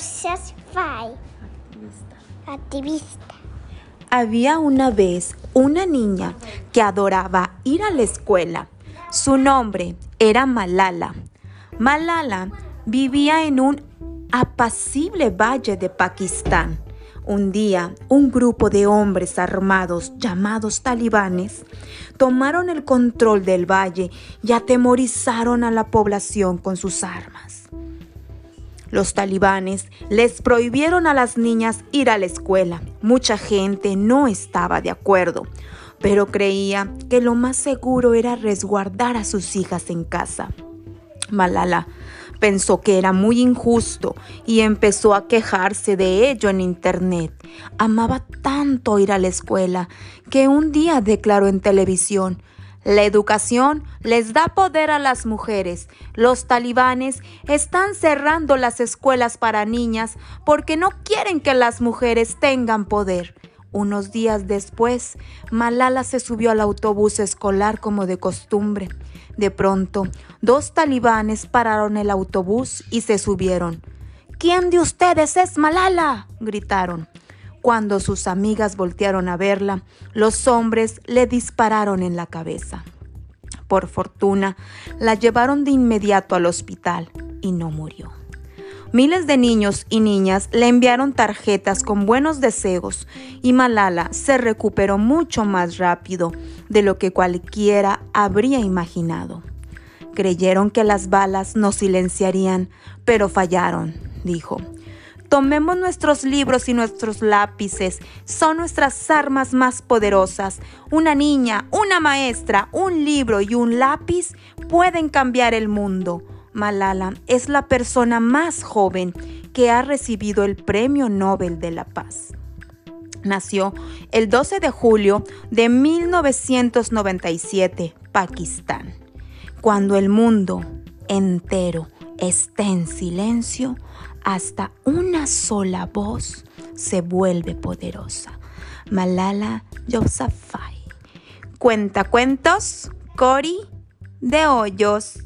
Yousafzai. Activista. Había una vez una niña que adoraba ir a la escuela. Su nombre era Malala. Malala vivía en un apacible valle de Pakistán. Un día, un grupo de hombres armados llamados talibanes tomaron el control del valle y atemorizaron a la población con sus armas. Los talibanes les prohibieron a las niñas ir a la escuela. Mucha gente no estaba de acuerdo, pero creía que lo más seguro era resguardar a sus hijas en casa. Malala pensó que era muy injusto y empezó a quejarse de ello en Internet. Amaba tanto ir a la escuela que un día declaró en televisión, la educación les da poder a las mujeres. Los talibanes están cerrando las escuelas para niñas porque no quieren que las mujeres tengan poder. Unos días después, Malala se subió al autobús escolar como de costumbre. De pronto, dos talibanes pararon el autobús y se subieron. ¿Quién de ustedes es Malala? gritaron. Cuando sus amigas voltearon a verla, los hombres le dispararon en la cabeza. Por fortuna, la llevaron de inmediato al hospital y no murió. Miles de niños y niñas le enviaron tarjetas con buenos deseos y Malala se recuperó mucho más rápido de lo que cualquiera habría imaginado. Creyeron que las balas nos silenciarían, pero fallaron, dijo. Tomemos nuestros libros y nuestros lápices. Son nuestras armas más poderosas. Una niña, una maestra, un libro y un lápiz pueden cambiar el mundo. Malala es la persona más joven que ha recibido el Premio Nobel de la Paz. Nació el 12 de julio de 1997, Pakistán. Cuando el mundo entero esté en silencio, hasta una sola voz se vuelve poderosa. Malala Yousafzai. Cuenta cuentos, Cori de Hoyos.